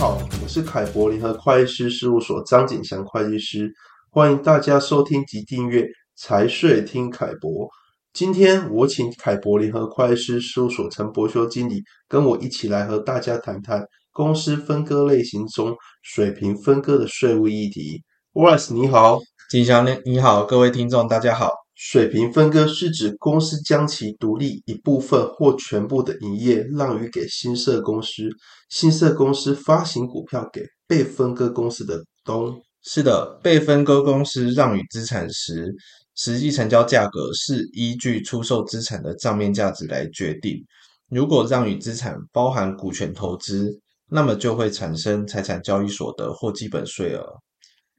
好，我是凯博联合会计师事务所张景祥会计师，欢迎大家收听及订阅财税听凯博。今天我请凯博联合会计师事务所陈博修经理跟我一起来和大家谈谈公司分割类型中水平分割的税务议题。Wes，你好，景祥你好，各位听众大家好。水平分割是指公司将其独立一部分或全部的营业让与给新设公司，新设公司发行股票给被分割公司的股东。是的，被分割公司让与资产时，实际成交价格是依据出售资产的账面价值来决定。如果让与资产包含股权投资，那么就会产生财产交易所得或基本税额。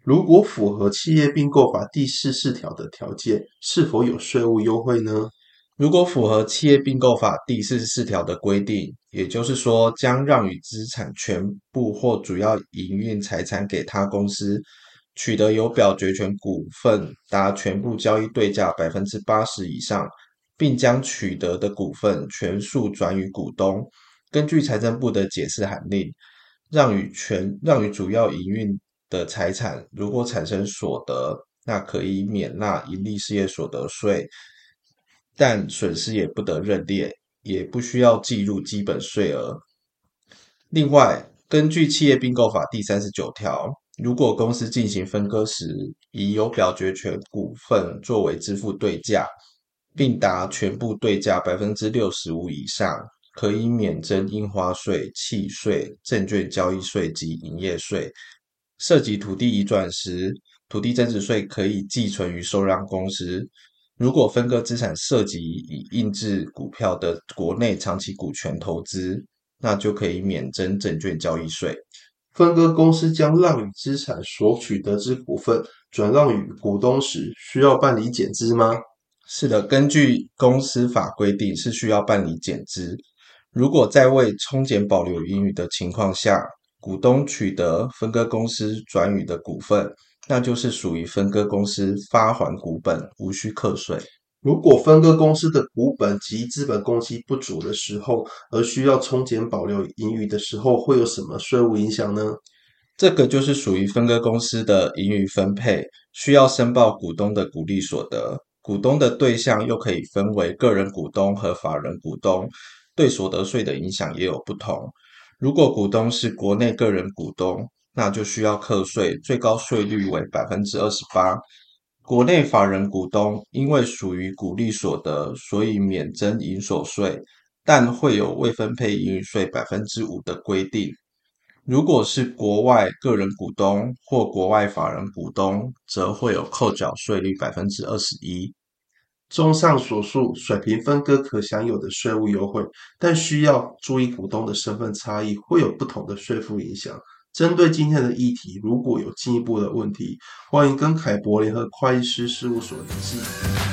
如果符合企业并购法第四十四条的条件，是否有税务优惠呢？如果符合企业并购法第四十四条的规定，也就是说，将让与资产全部或主要营运财产给他公司，取得有表决权股份达全部交易对价百分之八十以上，并将取得的股份全数转予股东。根据财政部的解释函令，让与权让与主要营运。的财产如果产生所得，那可以免纳盈利事业所得税，但损失也不得认列，也不需要计入基本税额。另外，根据企业并购法第三十九条，如果公司进行分割时，以有表决权股份作为支付对价，并达全部对价百分之六十五以上，可以免征印花税、契税、证券交易税及营业税。涉及土地移转时，土地增值税可以寄存于受让公司。如果分割资产涉及以印制股票的国内长期股权投资，那就可以免征证券交易税。分割公司将让与资产所取得之股份转让与股东时，需要办理减资吗？是的，根据公司法规定是需要办理减资。如果在未冲减保留盈余的情况下，股东取得分割公司转予的股份，那就是属于分割公司发还股本，无需课税。如果分割公司的股本及资本公积不足的时候，而需要冲减保留盈余的时候，会有什么税务影响呢？这个就是属于分割公司的盈余分配，需要申报股东的股利所得。股东的对象又可以分为个人股东和法人股东，对所得税的影响也有不同。如果股东是国内个人股东，那就需要课税，最高税率为百分之二十八。国内法人股东因为属于股利所得，所以免征营所税，但会有未分配盈余税百分之五的规定。如果是国外个人股东或国外法人股东，则会有扣缴税率百分之二十一。综上所述，水平分割可享有的税务优惠，但需要注意股东的身份差异会有不同的税负影响。针对今天的议题，如果有进一步的问题，欢迎跟凯博联合会计师事务所联系。